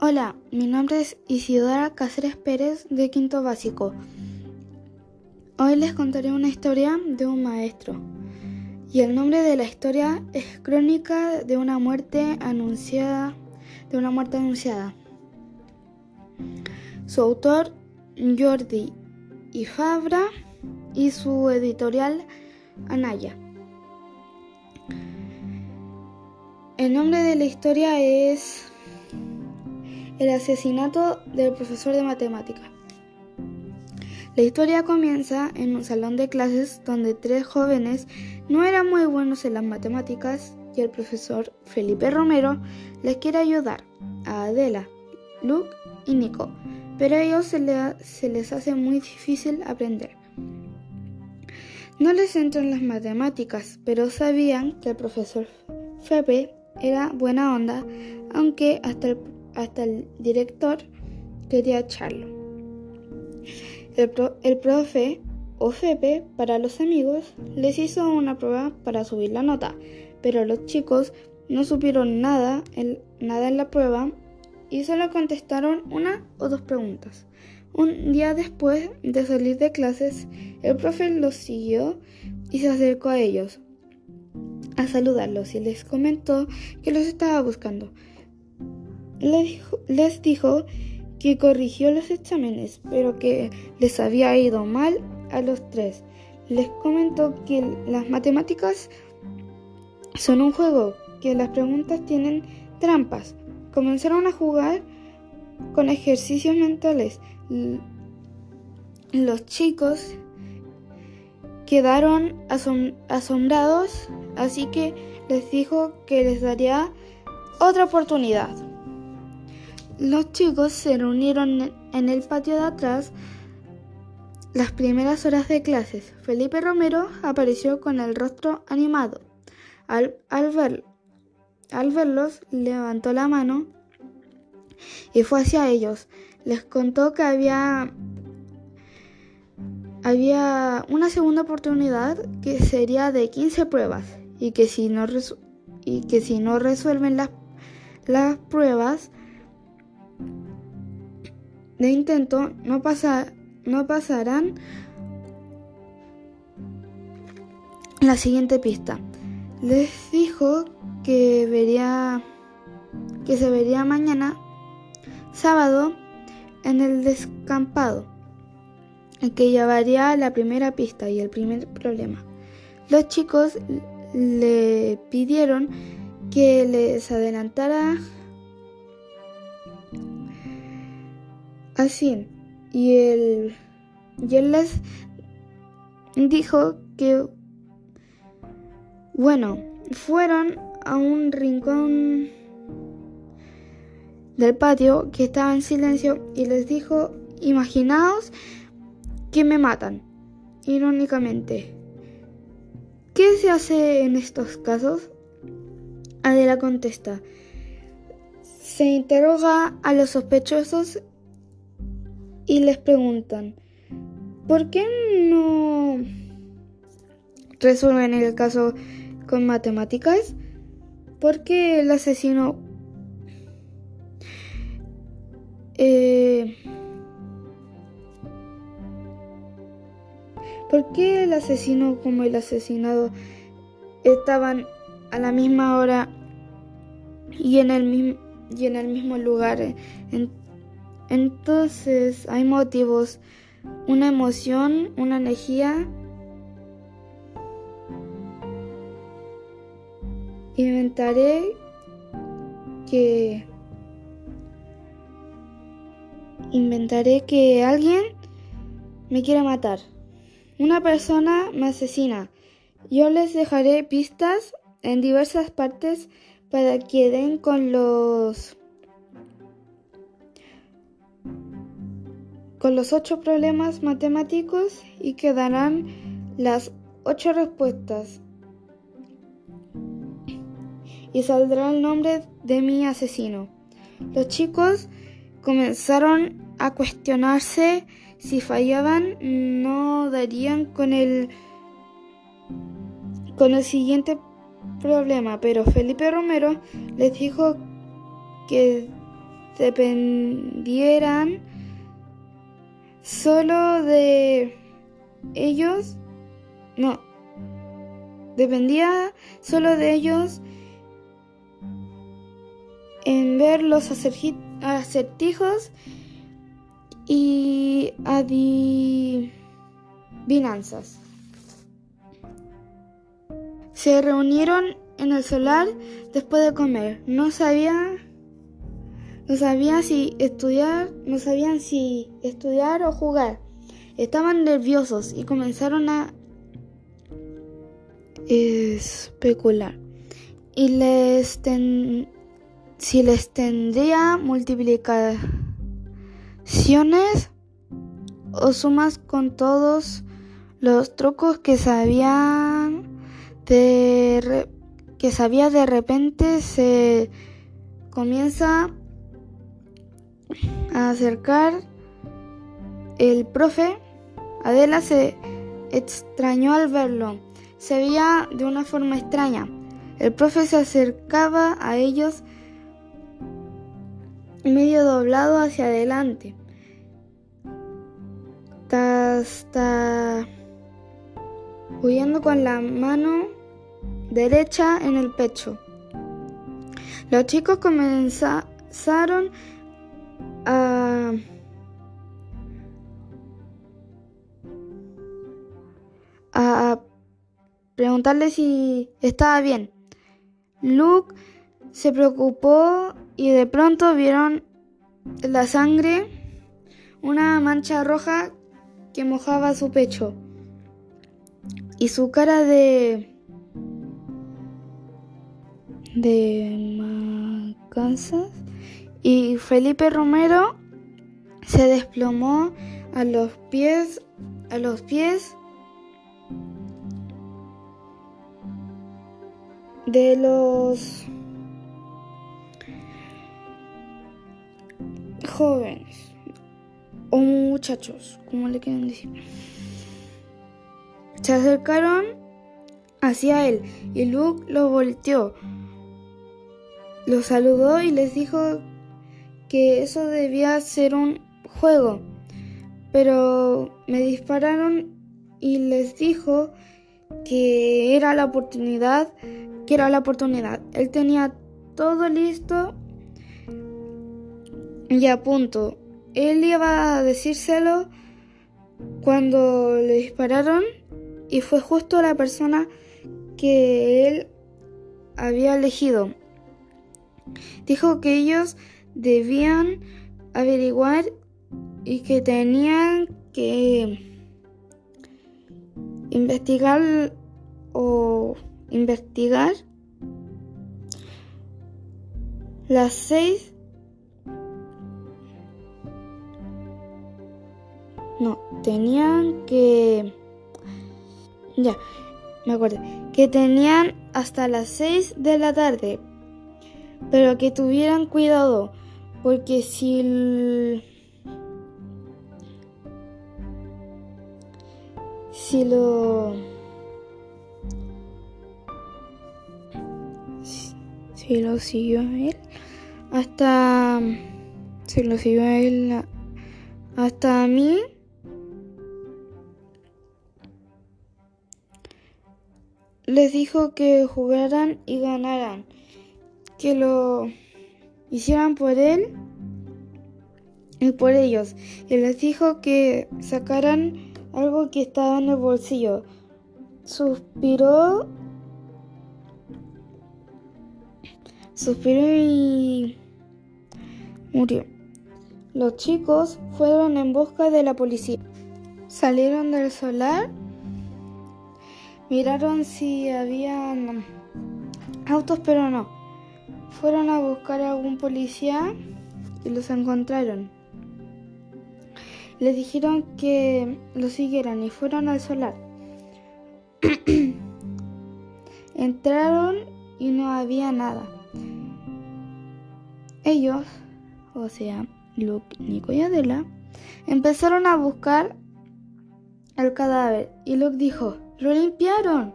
Hola, mi nombre es Isidora Cáceres Pérez de Quinto Básico. Hoy les contaré una historia de un maestro. Y el nombre de la historia es Crónica de una muerte anunciada, de una muerte anunciada. Su autor Jordi y y su editorial Anaya. El nombre de la historia es El asesinato del profesor de matemáticas. La historia comienza en un salón de clases donde tres jóvenes no eran muy buenos en las matemáticas y el profesor Felipe Romero les quiere ayudar a Adela, Luke y Nico, pero a ellos se, les hace muy difícil aprender. No les entran las matemáticas, pero sabían que el profesor Fepe era buena onda, aunque hasta el, hasta el director quería echarlo. El, profe o Fepe, para los amigos, les hizo una prueba para subir la nota, pero los chicos no supieron nada en, nada en la prueba y solo contestaron una o dos preguntas. Un día después de salir de clases, el profe los siguió y se acercó a ellos a saludarlos y les comentó que los estaba buscando. Les dijo, que corrigió los exámenes, pero que les había ido mal a los tres. Les comentó que las matemáticas son un juego, que las preguntas tienen trampas. Comenzaron a jugar con ejercicios mentales. Los chicos quedaron asombrados, así que les dijo que les daría otra oportunidad. Los chicos se reunieron en el patio de atrás las primeras horas de clases. Felipe Romero apareció con el rostro animado. Al, al, al verlos, levantó la mano y fue hacia ellos. Les contó que había había una segunda oportunidad que sería de 15 pruebas y que si no, y que si no resuelven las, las pruebas de intento no, pasa, no pasarán la siguiente pista. Les dijo que vería que se vería mañana sábado en el descampado que llevaría la primera pista y el primer problema. Los chicos le pidieron que les adelantara así y él, y él les dijo que bueno, fueron a un rincón del patio que estaba en silencio y les dijo, imaginaos que me matan. Irónicamente. ¿Qué se hace en estos casos? Adela contesta. Se interroga a los sospechosos y les preguntan, ¿por qué no resuelven el caso con matemáticas? ¿Por qué el asesino... Eh, ¿Por qué el asesino como el asesinado estaban a la misma hora y en el y en el mismo lugar? Entonces hay motivos, una emoción, una energía. Inventaré que inventaré que alguien me quiera matar. Una persona me asesina. Yo les dejaré pistas en diversas partes para que den con los con los ocho problemas matemáticos y quedarán las ocho respuestas. Y saldrá el nombre de mi asesino. Los chicos comenzaron a cuestionarse si fallaban, no darían con el con el siguiente problema, pero Felipe Romero les dijo que dependieran solo de ellos, no, dependía solo de ellos en ver los acertijos y adivinanzas. Se reunieron en el solar después de comer. No sabía no sabían si estudiar, no sabían si estudiar o jugar. Estaban nerviosos y comenzaron a especular. Y les si les tendría multiplicaciones o sumas con todos los trucos que sabían de que sabía de repente se comienza acercar el profe. Adela se extrañó al verlo. Se veía de una forma extraña. El profe se acercaba a ellos medio doblado hacia adelante. Hasta huyendo con la mano derecha en el pecho. Los chicos comenzaron a a preguntarle si estaba bien. Luke se preocupó y de pronto vieron la sangre, una mancha roja que mojaba su pecho y su cara de de macanzas y Felipe Romero se desplomó a los pies a los pies de los jóvenes o muchachos, como le quieren decir. Se acercaron hacia él y Luke lo volteó. Lo saludó y les dijo que eso debía ser un juego, pero me dispararon y les dijo que era la oportunidad, que era la oportunidad. Él tenía todo listo y a punto. Él iba a decírselo cuando le dispararon y fue justo la persona que él había elegido. Dijo que ellos debían averiguar y que tenían que investigar o investigar las seis no tenían que ya me acuerdo que tenían hasta las seis de la tarde pero que tuvieran cuidado porque si si lo si, lo siguió a él hasta si lo siguió a él hasta a mí les dijo que jugaran y ganaran que lo hicieran por él y por ellos. Y les dijo que sacaran algo que estaba en el bolsillo. Suspiró. Suspiró y murió. Los chicos fueron en busca de la policía. Salieron del solar. Miraron si habían autos, pero no. Fueron a buscar a algún policía y los encontraron. Les dijeron que lo siguieran y fueron al solar. Entraron y no había nada. Ellos, o sea, Luke, Nico y Adela, empezaron a buscar el cadáver y Luke dijo, lo limpiaron.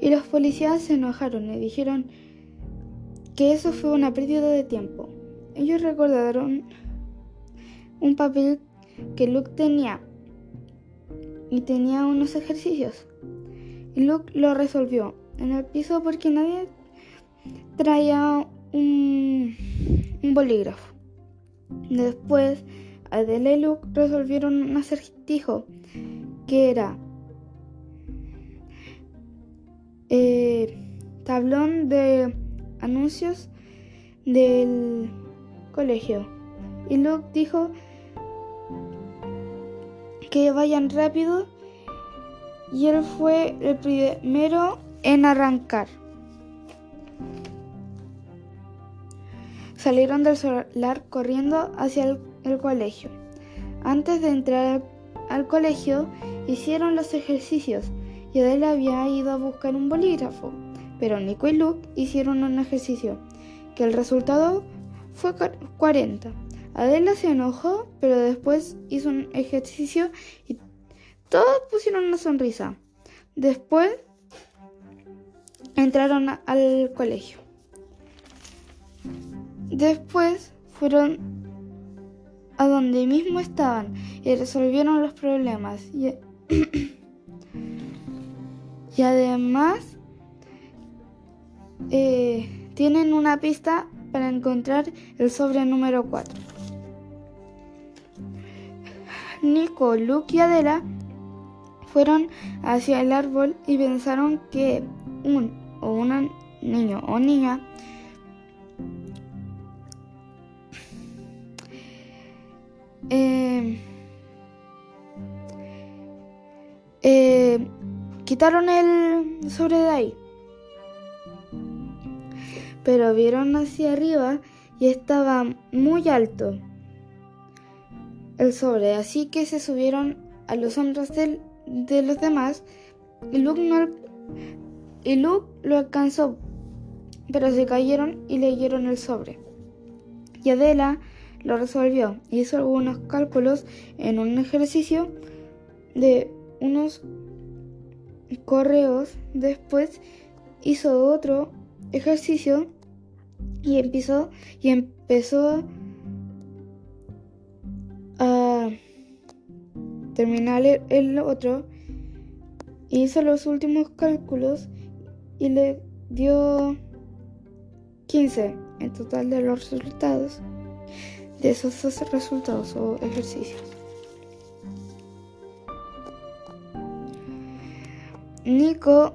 Y los policías se enojaron y dijeron, que eso fue una pérdida de tiempo. ellos recordaron un papel que Luke tenía y tenía unos ejercicios. Y Luke lo resolvió en el piso porque nadie traía un, bolígrafo. Después, Adela y Luke resolvieron un acertijo que era eh, tablón de anuncios del colegio. Y Luke dijo que vayan rápido y él fue el primero en arrancar. Salieron del solar corriendo hacia el, colegio. Antes de entrar al, colegio, hicieron los ejercicios y Adela había ido a buscar un bolígrafo. Pero Nico y Luke hicieron un ejercicio, que el resultado fue 40. Adela se enojó, pero después hizo un ejercicio y todos pusieron una sonrisa. Después entraron al colegio. Después fueron a donde mismo estaban y resolvieron los problemas. Y, y además eh, tienen una pista para encontrar el sobre número 4. Nico, Luke y Adela fueron hacia el árbol y pensaron que un o una niño o niña eh, eh, quitaron el sobre de ahí. Pero vieron hacia arriba y estaba muy alto el sobre, así que se subieron a los hombros de los demás y Luke, no, y Luke lo alcanzó, pero se cayeron y leyeron el sobre. Y Adela lo resolvió. Hizo algunos cálculos en un ejercicio de unos correos. Después hizo otro ejercicio y empezó y empezó a terminar el otro. Hizo los últimos cálculos y le dio 15 en total de los resultados de esos dos resultados o ejercicios. Nico,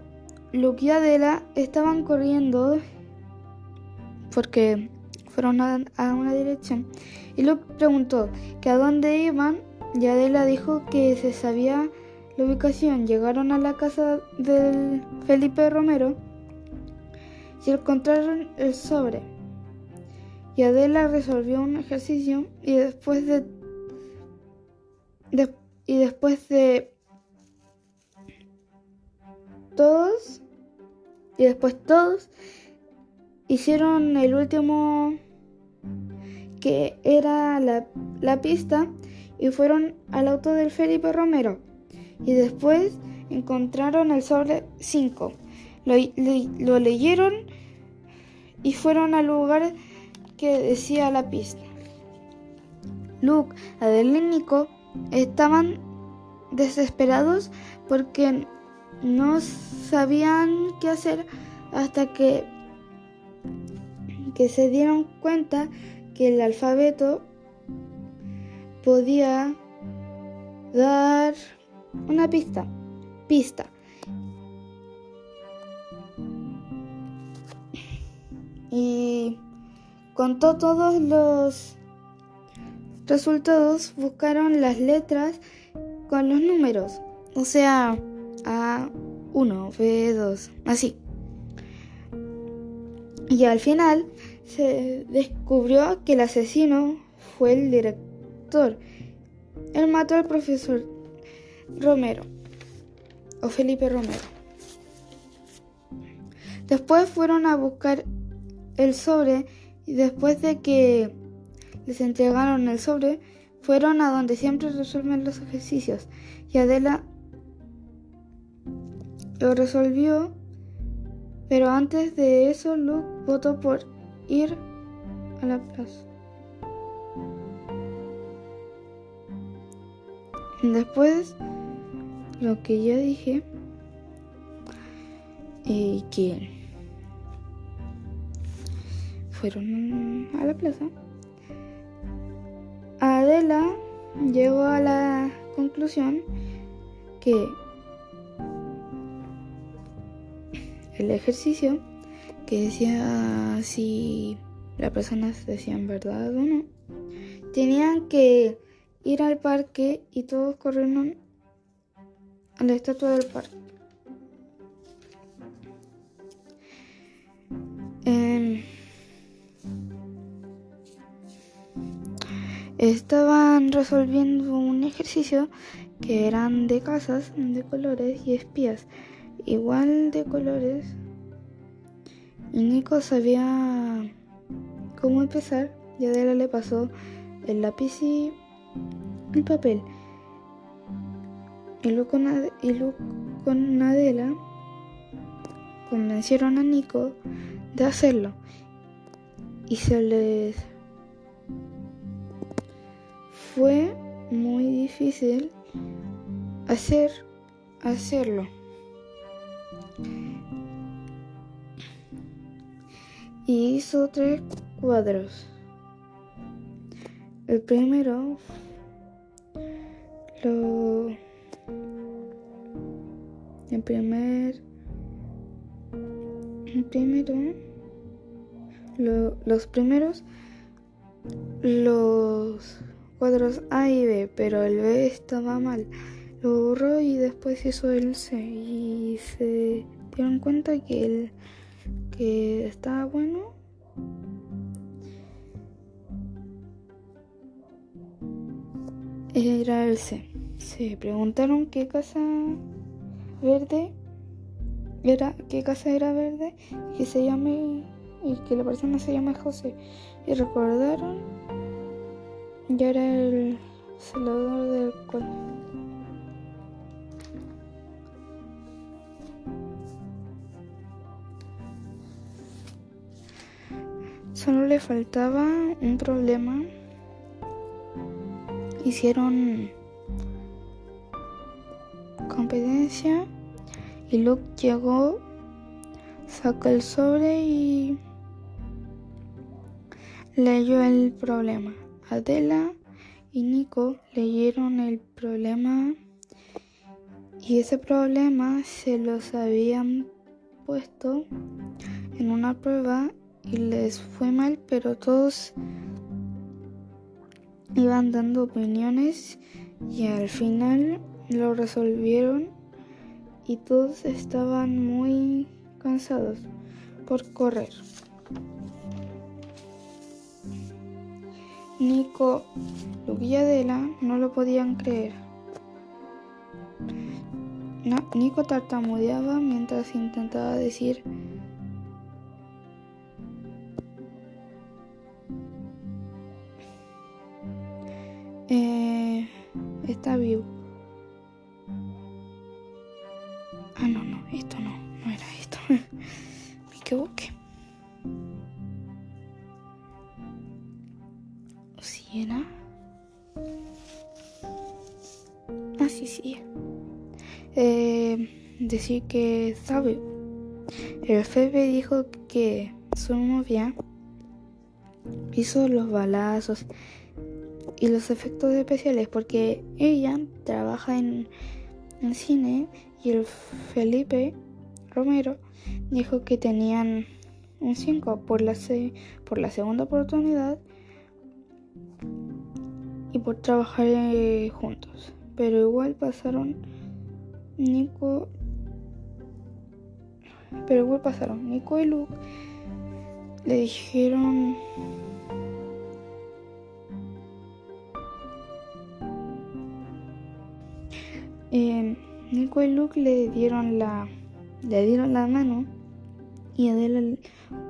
Luke y Adela estaban corriendo porque fueron a, una dirección. Y Luke preguntó que a dónde iban y Adela dijo que se sabía la ubicación. Llegaron a la casa del Felipe Romero y encontraron el sobre. Y Adela resolvió un ejercicio y después de, y después de todos y después todos hicieron el último que era la, la pista y fueron al auto del Felipe Romero y después encontraron el sobre 5 lo, lo leyeron y fueron al lugar que decía la pista. Luke, Adele y Nico estaban desesperados porque no sabían qué hacer hasta que, que se dieron cuenta que el alfabeto podía dar una pista. Pista. Y Contó todos los resultados, buscaron las letras con los números, o sea, A1, B2, así. Y al final se descubrió que el asesino fue el director. Él mató al profesor Romero, o Felipe Romero. Después fueron a buscar el sobre y después de que les entregaron el sobre, fueron a donde siempre resuelven los ejercicios y Adela lo resolvió, pero antes de eso Luke votó por ir a la plaza. Después, lo que ya dije, eh, que fueron a la plaza. Adela llegó a la conclusión que el ejercicio que decía si las personas decían verdad o no, tenían que ir al parque y todos corrieron a la estatua del parque. Estaban resolviendo un ejercicio que eran de casas de colores y espías igual de colores Nico sabía cómo empezar y Adela le pasó el lápiz y el papel. Y luego con, Adela convencieron a Nico de hacerlo. Y se les fue muy difícil hacer hacerlo. Y hizo tres cuadros. El primero lo el primer el primero los primeros los cuadros A y B pero el B estaba mal lo borró y después hizo el C y se dieron cuenta que el que estaba bueno. Era el C. Se preguntaron qué casa verde era, qué casa era verde y se llame y que la persona se llama José. Y recordaron ya era el celador del cual Solo le faltaba un problema. Hicieron competencia y Luke llegó, sacó el sobre y leyó el problema. Adela y Nico leyeron el problema y ese problema se los habían puesto en una prueba y les fue mal, pero todos iban dando opiniones y al final lo resolvieron y todos estaban muy cansados por correr. Nico, y Adela no lo podían creer. Nico tartamudeaba mientras intentaba decir ¿O si era? Ah, sí, sí. Eh, decir que sabe. El Febe dijo que su novia hizo los balazos y los efectos especiales porque ella trabaja en, cine y el Felipe Romero dijo que tenían un 5 por la, por la segunda oportunidad y por trabajar eh, juntos. Pero igual pasaron Nico. Pero igual pasaron Nico y Luke. Le dijeron Eh, Nico y Luke le dieron la, le dieron la mano y Adela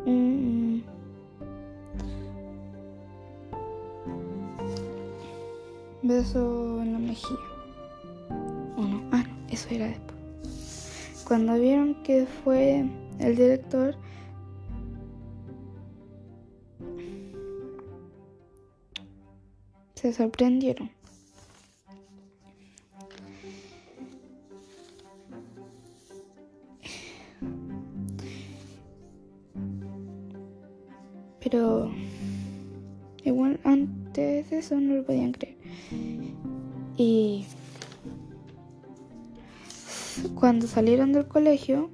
un, beso en la mejilla. ¿O no? Ah, no, eso era después. Cuando vieron que fue el director, se sorprendieron. Pero igual antes eso no lo podían creer. Cuando salieron del colegio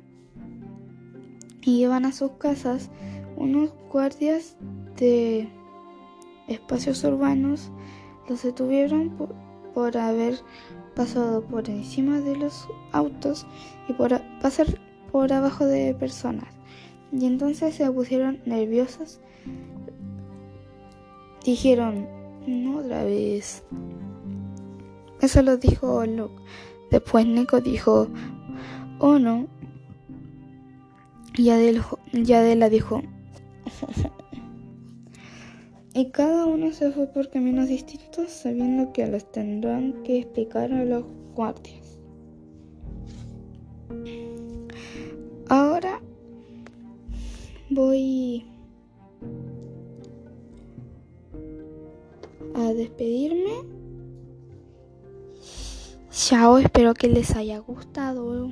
y iban a sus casas, unos guardias de espacios urbanos los detuvieron por, haber pasado por encima de los autos y por pasar por abajo de personas. Y entonces se pusieron nerviosos. Dijeron, no otra vez. Eso lo dijo Luke. Después Nico dijo, oh no. Y Adela dijo, y cada uno se fue por caminos distintos sabiendo que los tendrán que explicar a los guardias. Ahora voy a despedirme. Chao, espero que les haya gustado.